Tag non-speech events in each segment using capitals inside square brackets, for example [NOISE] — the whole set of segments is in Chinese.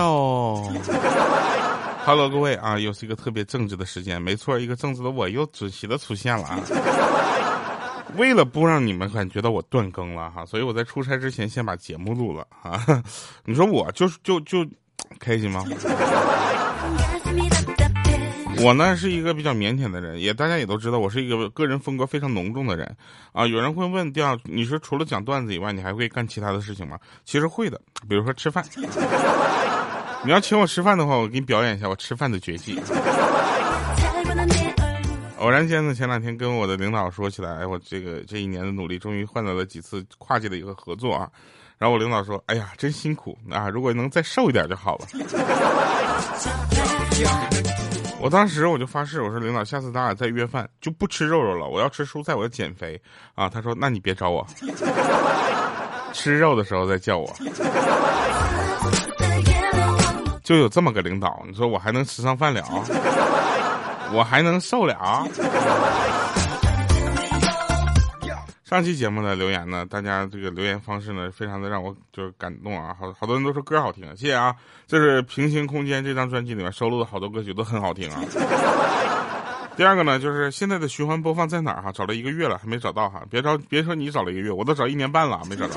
哟。Hello，各位啊，又是一个特别正直的时间，没错，一个正直的我又准时的出现了啊。为了不让你们感觉到我断更了哈，所以我在出差之前先把节目录了啊。[LAUGHS] 你说我就是就就开心吗？我呢是一个比较腼腆的人，也大家也都知道，我是一个个人风格非常浓重的人啊。有人会问第二，你说除了讲段子以外，你还会干其他的事情吗？其实会的，比如说吃饭。你要请我吃饭的话，我给你表演一下我吃饭的绝技。[LAUGHS] 偶然间呢，前两天跟我的领导说起来，哎，我这个这一年的努力，终于换到了几次跨界的一个合作啊。然后我领导说，哎呀，真辛苦啊，如果能再瘦一点就好了。[LAUGHS] 我当时我就发誓，我说领导，下次咱俩再约饭就不吃肉肉了，我要吃蔬菜，我要减肥啊。他说，那你别找我，[LAUGHS] 吃肉的时候再叫我。就有这么个领导，你说我还能吃上饭了？[LAUGHS] 我还能受了？[LAUGHS] 上期节目的留言呢，大家这个留言方式呢，非常的让我就是感动啊！好好多人都说歌好听，谢谢啊！这是《平行空间》这张专辑里面收录的好多歌曲都很好听啊。[LAUGHS] 第二个呢，就是现在的循环播放在哪儿哈？找了一个月了还没找到哈，别着别说你找了一个月，我都找一年半了没找到。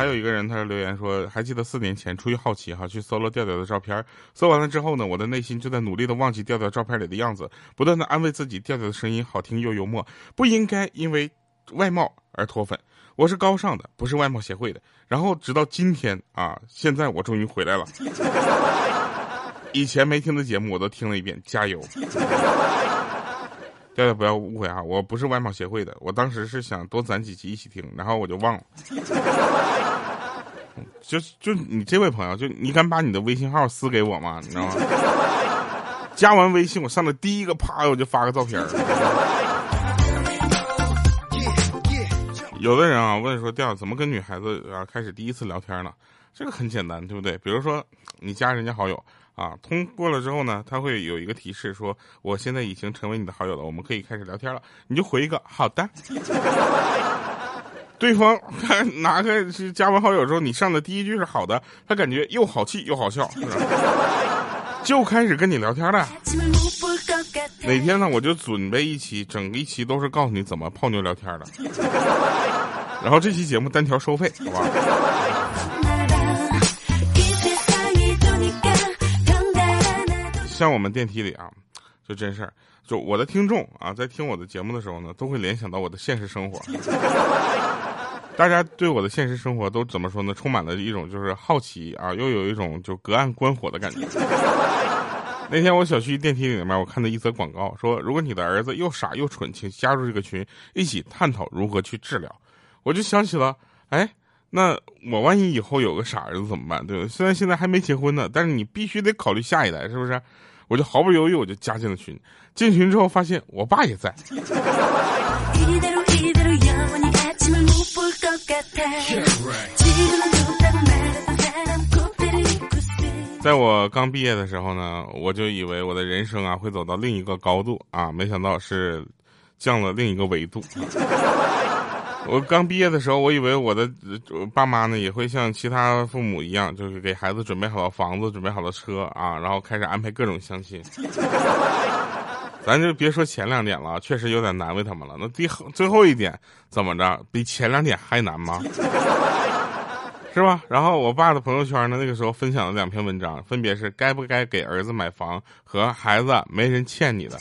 还有一个人，他留言说，还记得四年前出于好奇哈，去搜了调调的照片，搜完了之后呢，我的内心就在努力的忘记调调照片里的样子，不断的安慰自己，调调的声音好听又幽默，不应该因为外貌而脱粉，我是高尚的，不是外貌协会的。然后直到今天啊，现在我终于回来了，以前没听的节目我都听了一遍，加油！调调不要误会啊，我不是外貌协会的，我当时是想多攒几期一起听，然后我就忘了。[LAUGHS] 就就你这位朋友，就你敢把你的微信号私给我吗？你知道吗？[LAUGHS] 加完微信，我上来第一个啪，我就发个照片。有的人啊问说，调怎么跟女孩子啊开始第一次聊天呢？这个很简单，对不对？比如说你加人家好友。啊，通过了之后呢，他会有一个提示说，我现在已经成为你的好友了，我们可以开始聊天了。你就回一个好的。[LAUGHS] 对方他拿开是加完好友之后，你上的第一句是好的，他感觉又好气又好笑，[LAUGHS] 就开始跟你聊天了。哪天呢，我就准备一期，整一期都是告诉你怎么泡妞聊天的。[LAUGHS] 然后这期节目单条收费，好吧？像我们电梯里啊，就真事儿，就我的听众啊，在听我的节目的时候呢，都会联想到我的现实生活。[LAUGHS] 大家对我的现实生活都怎么说呢？充满了一种就是好奇啊，又有一种就隔岸观火的感觉。[LAUGHS] 那天我小区电梯里面，我看到一则广告，说如果你的儿子又傻又蠢，请加入这个群，一起探讨如何去治疗。我就想起了，哎。那我万一以后有个傻儿子怎么办？对吧？虽然现在还没结婚呢，但是你必须得考虑下一代，是不是？我就毫不犹豫，我就加进了群。进群之后发现我爸也在。在我刚毕业的时候呢，我就以为我的人生啊会走到另一个高度啊，没想到是降了另一个维度。我刚毕业的时候，我以为我的爸妈呢也会像其他父母一样，就是给孩子准备好了房子，准备好了车啊，然后开始安排各种相亲。咱就别说前两点了，确实有点难为他们了。那第最后一点怎么着，比前两点还难吗？[LAUGHS] 是吧？然后我爸的朋友圈呢，那个时候分享了两篇文章，分别是该不该给儿子买房和孩子没人欠你的。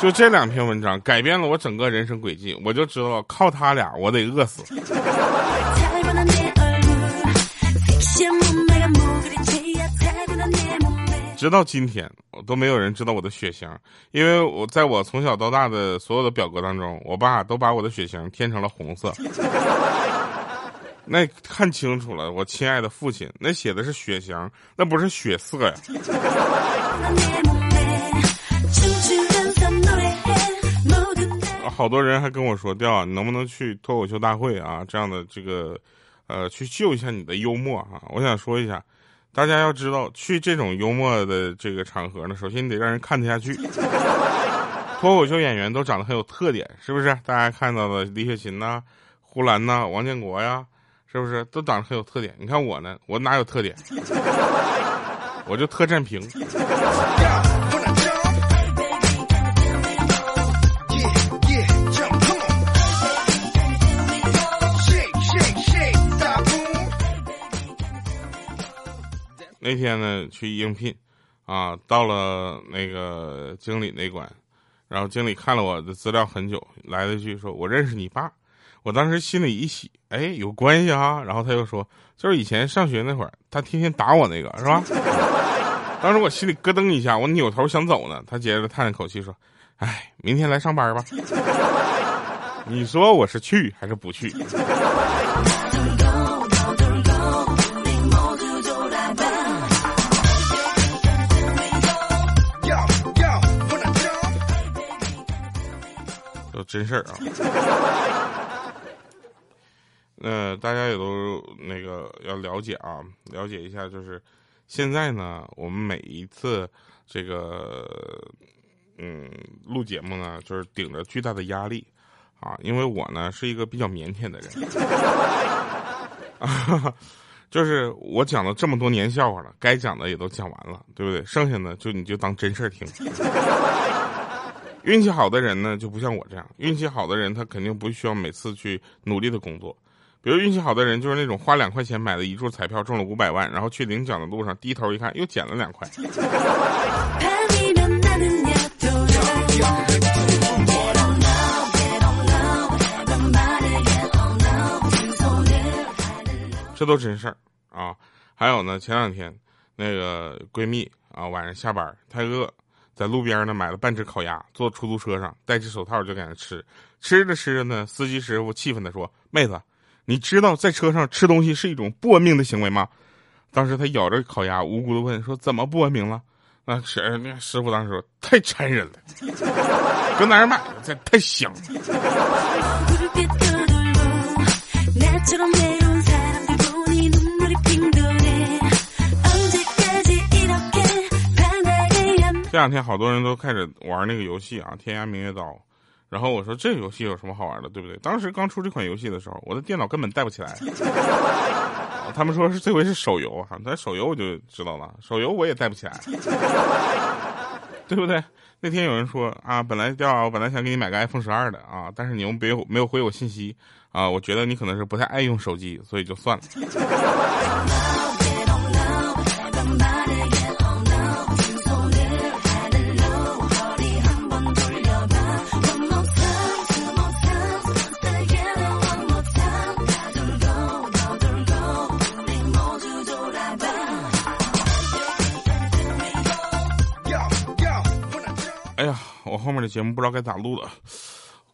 就这两篇文章改变了我整个人生轨迹，我就知道靠他俩我得饿死。直到今天，我都没有人知道我的血型，因为我在我从小到大的所有的表格当中，我爸都把我的血型填成了红色。那看清楚了，我亲爱的父亲，那写的是血型，那不是血色呀。好多人还跟我说：“调，你能不能去脱口秀大会啊？这样的这个，呃，去秀一下你的幽默啊！”我想说一下，大家要知道，去这种幽默的这个场合呢，首先你得让人看得下去。脱口秀演员都长得很有特点，是不是？大家看到的李雪琴呐、呼兰呐、王建国呀，是不是都长得很有特点？你看我呢，我哪有特点？我就特占屏。那天呢，去应聘，啊，到了那个经理那关，然后经理看了我的资料很久，来了一句说：“我认识你爸。”我当时心里一喜，哎，有关系啊。然后他又说：“就是以前上学那会儿，他天天打我那个，是吧？” [LAUGHS] 当时我心里咯噔一下，我扭头想走呢。他接着叹了口气说：“哎，明天来上班吧。”你说我是去还是不去？真事儿啊！那大家也都那个要了解啊，了解一下，就是现在呢，我们每一次这个嗯录节目呢，就是顶着巨大的压力啊，因为我呢是一个比较腼腆的人，[LAUGHS] 就是我讲了这么多年笑话了，该讲的也都讲完了，对不对？剩下的就你就当真事儿听。运气好的人呢，就不像我这样。运气好的人，他肯定不需要每次去努力的工作。比如运气好的人，就是那种花两块钱买的一注彩票中了五百万，然后去领奖的路上低头一看，又捡了两块。这都真事儿啊！还有呢，前两天那个闺蜜啊，晚上下班太饿。在路边呢买了半只烤鸭，坐出租车上戴着手套就在那吃，吃着吃着呢，司机师傅气愤的说：“妹子，你知道在车上吃东西是一种不文明的行为吗？”当时他咬着烤鸭，无辜的问：“说怎么不文明了？”那师那师傅当时说：“太残忍了，搁哪儿买的？这太香。[LAUGHS] ”这两天好多人都开始玩那个游戏啊，《天涯明月刀》。然后我说这个游戏有什么好玩的，对不对？当时刚出这款游戏的时候，我的电脑根本带不起来。他们说是这回是手游哈，但手游我就知道了，手游我也带不起来，对不对？那天有人说啊，本来叫，我本来想给你买个 iPhone 十二的啊，但是你又没有没有回我信息啊，我觉得你可能是不太爱用手机，所以就算了。后面的节目不知道该咋录了，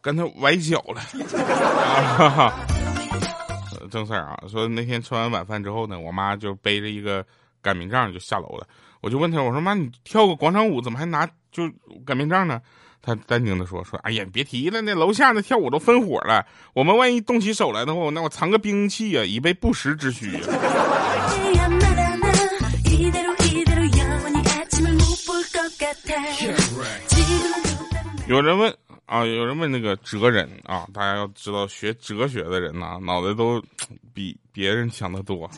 刚才崴脚了。[LAUGHS] 正事儿啊，说那天吃完晚饭之后呢，我妈就背着一个擀面杖就下楼了。我就问她，我说妈，你跳个广场舞怎么还拿就擀面杖呢？她淡定的说说，哎呀，别提了，那楼下那跳舞都分伙了，我们万一动起手来的话，那我藏个兵器呀，以备不时之需。有人问啊，有人问那个哲人啊，大家要知道，学哲学的人呐，脑袋都比别人强得多。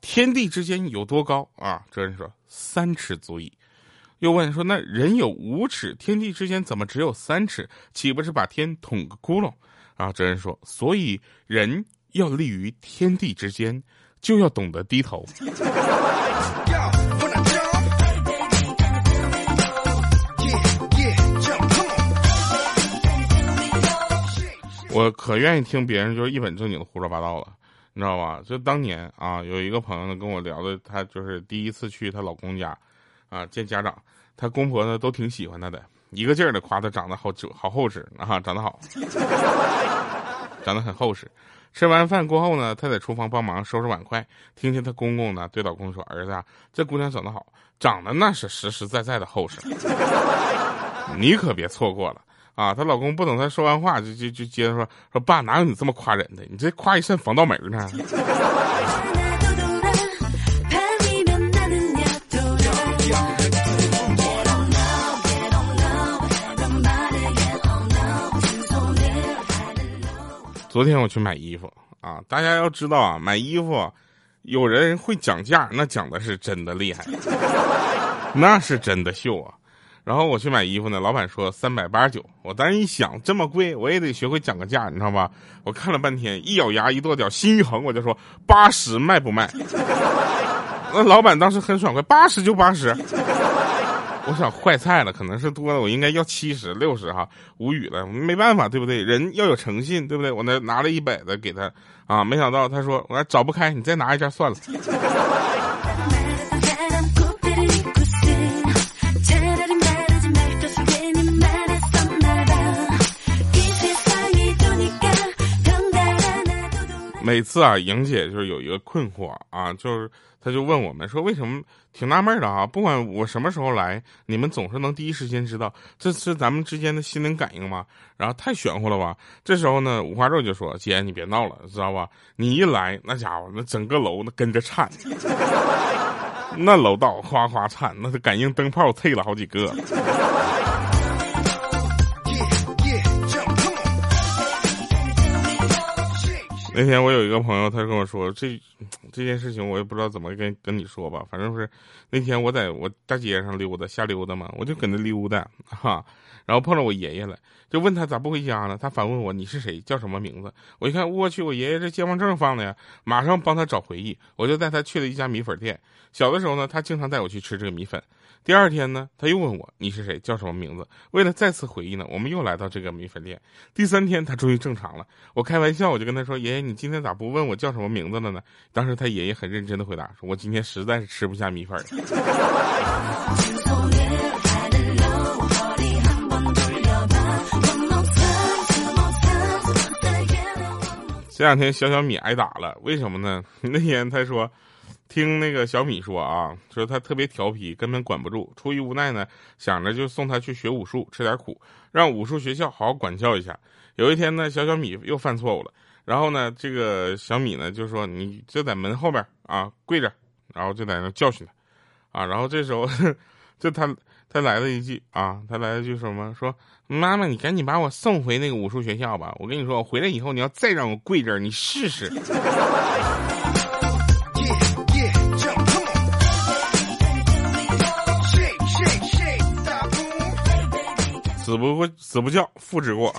天地之间有多高啊？哲人说三尺足矣。又问说，那人有五尺，天地之间怎么只有三尺？岂不是把天捅个窟窿？啊，哲人说，所以人要立于天地之间，就要懂得低头。我可愿意听别人就是一本正经的胡说八道了，你知道吧？就当年啊，有一个朋友呢跟我聊的，她就是第一次去她老公家，啊见家长，她公婆呢都挺喜欢她的，一个劲儿的夸她长得好好厚实啊，长得好，[LAUGHS] 长得很厚实。吃完饭过后呢，她在厨房帮忙收拾碗筷，听见她公公呢对老公说：“儿子，啊，这姑娘长得好，长得那是实实在在的厚实，[LAUGHS] 你可别错过了。”啊，她老公不等她说完话，就就就接着说说爸，哪有你这么夸人的？你这夸一身防盗门呢？昨天我去买衣服啊，大家要知道啊，买衣服有人会讲价，那讲的是真的厉害，[LAUGHS] 那是真的秀啊。然后我去买衣服呢，老板说三百八十九，我当时一想这么贵，我也得学会讲个价，你知道吧？我看了半天，一咬牙一跺脚，心一横，我就说八十卖不卖？[LAUGHS] 那老板当时很爽快，八十就八十。我想坏菜了，可能是多了，我应该要七十六十哈，无语了，没办法，对不对？人要有诚信，对不对？我那拿了一百的给他啊，没想到他说我还找不开，你再拿一件算了。每次啊，莹姐就是有一个困惑啊，就是她就问我们说，为什么挺纳闷的啊？不管我什么时候来，你们总是能第一时间知道，这是咱们之间的心灵感应吗？然后太玄乎了吧？这时候呢，五花肉就说：“姐，你别闹了，知道吧？你一来，那家伙那整个楼那跟着颤，[LAUGHS] 那楼道哗哗颤，那是感应灯泡退了好几个。”那天我有一个朋友，他跟我说这这件事情，我也不知道怎么跟跟你说吧。反正是那天我在我大街上溜达，瞎溜达嘛，我就搁那溜达哈，然后碰到我爷爷了，就问他咋不回家呢？他反问我你是谁，叫什么名字？我一看，我去，我爷爷这健忘症放的呀，马上帮他找回忆。我就带他去了一家米粉店。小的时候呢，他经常带我去吃这个米粉。第二天呢，他又问我你是谁，叫什么名字？为了再次回忆呢，我们又来到这个米粉店。第三天，他终于正常了。我开玩笑，我就跟他说：“爷爷，你今天咋不问我叫什么名字了呢？”当时他爷爷很认真的回答说：“我今天实在是吃不下米粉。”这两天小小米挨打了，为什么呢？那天他说。听那个小米说啊，说他特别调皮，根本管不住。出于无奈呢，想着就送他去学武术，吃点苦，让武术学校好好管教一下。有一天呢，小小米又犯错误了，然后呢，这个小米呢就说：“你就在门后边啊跪着，然后就在那教训他啊。”然后这时候 [LAUGHS] 就他他来了一句啊，他来了一句什么？说：“妈妈，你赶紧把我送回那个武术学校吧。我跟你说，我回来以后你要再让我跪这儿，你试试。”死不会死不叫，复制过。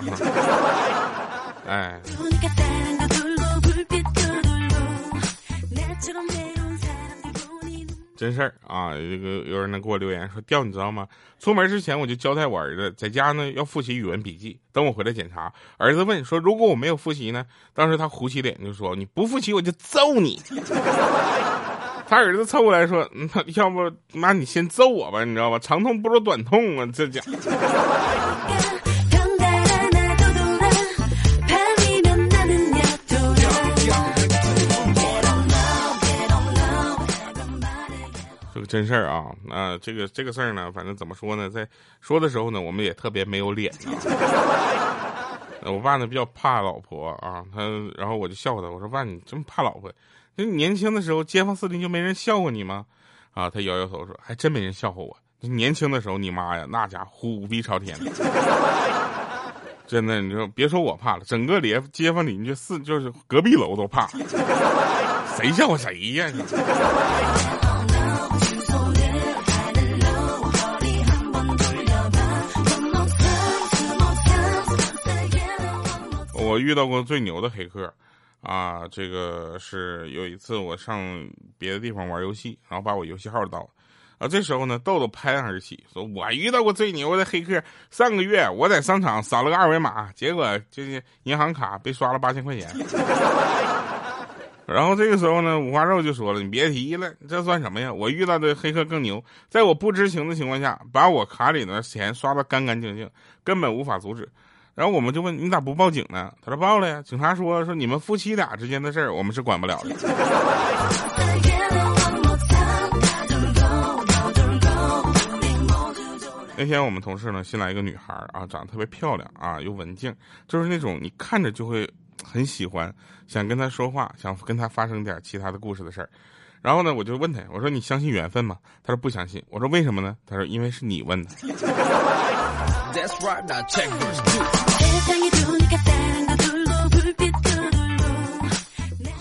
[LAUGHS] 哎，真事儿啊！这个有人能给我留言说，调你知道吗？出门之前我就交代我儿子，在家呢要复习语文笔记。等我回来检查，儿子问说，如果我没有复习呢？当时他胡起脸就说，你不复习我就揍你。他儿子凑过来说：“那要不妈你先揍我吧，你知道吧？长痛不如短痛啊，这家。[LAUGHS] ”这个真事儿啊，那这个这个事儿呢，反正怎么说呢，在说的时候呢，我们也特别没有脸。[LAUGHS] 我爸呢比较怕老婆啊，他然后我就笑话他，我说爸你这么怕老婆。那年轻的时候，街坊四邻就没人笑话你吗？啊，他摇摇头说：“还真没人笑话我。年轻的时候，你妈呀，那家伙虎逼朝天，[LAUGHS] 真的，你说别说我怕了，整个连街坊邻居四就是隔壁楼都怕，谁笑话谁呀？”我遇到过最牛的黑客。啊，这个是有一次我上别的地方玩游戏，然后把我游戏号盗了。啊，这时候呢，豆豆拍案而起，说我遇到过最牛的黑客。上个月我在商场扫了个二维码，结果就是银行卡被刷了八千块钱。[LAUGHS] 然后这个时候呢，五花肉就说了：“你别提了，这算什么呀？我遇到的黑客更牛，在我不知情的情况下，把我卡里的钱刷的干干净净，根本无法阻止。”然后我们就问你咋不报警呢？他说报了呀。警察说说你们夫妻俩之间的事儿，我们是管不了的。那天我们同事呢新来一个女孩啊，长得特别漂亮啊，又文静，就是那种你看着就会很喜欢，想跟她说话，想跟她发生点其他的故事的事儿。然后呢，我就问她，我说你相信缘分吗？她说不相信。我说为什么呢？她说因为是你问的。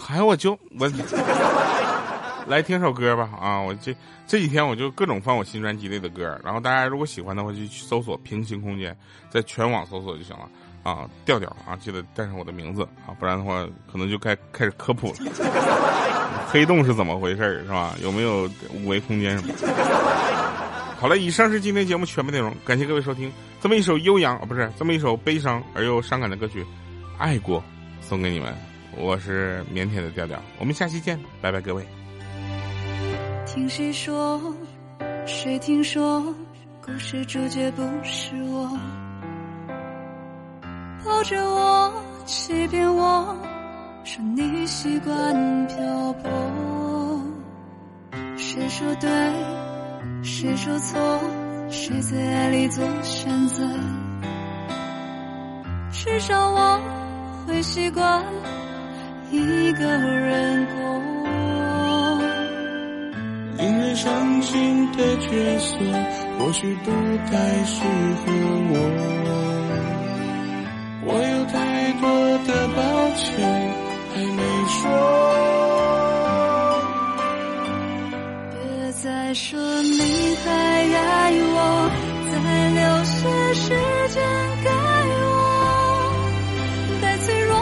哎我就我来听首歌吧 [LAUGHS] 啊！我这这几天我就各种放我新专辑里的歌，然后大家如果喜欢的话，就去搜索“平行空间”，在全网搜索就行了啊！调调啊，记得带上我的名字啊，不然的话可能就该开始科普了。[LAUGHS] 黑洞是怎么回事是吧？有没有五维空间什么？好了，以上是今天节目全部内容，感谢各位收听。这么一首悠扬啊，不是这么一首悲伤而又伤感的歌曲，《爱过》，送给你们。我是腼腆的调调，我们下期见，拜拜，各位。听谁说？谁听说？故事主角不是我。抱着我，欺骗我，说你习惯漂泊。谁说对？谁说错？谁在爱里做选择？至少我会习惯。一个人过，令人伤心的角色，或许不太适合我。我有太多的抱歉还没说。别再说我，待脆弱。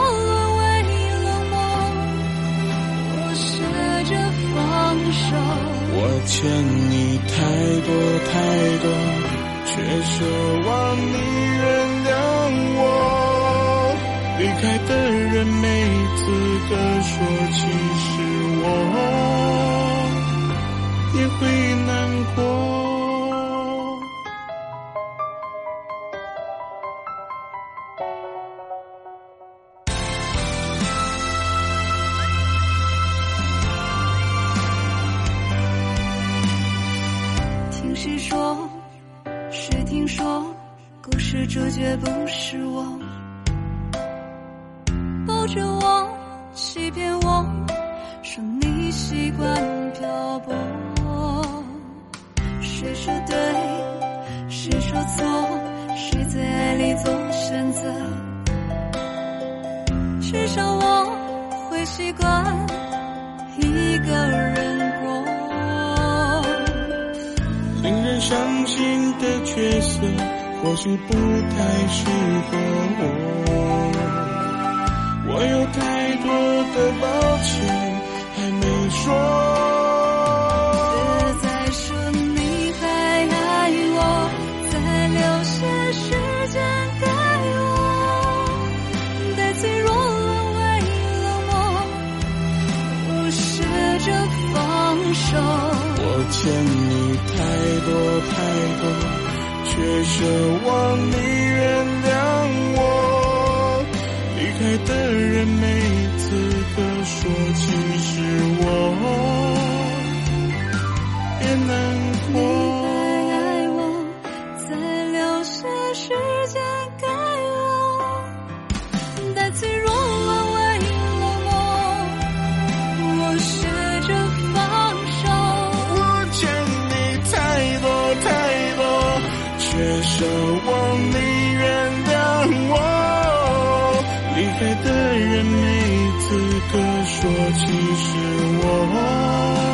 我欠你太多太多，却奢望你原谅我。离开的人没资格说，其实我也会说错，谁在爱里做选择？至少我会习惯一个人过。令人伤心的角色。或许不太适合我，我有太多的抱歉还没说。手。我欠你太多太多。却奢望你原谅我，离开的人没资格说，其实我别难过。却奢望你原谅我，离开的人没资格说，其实我。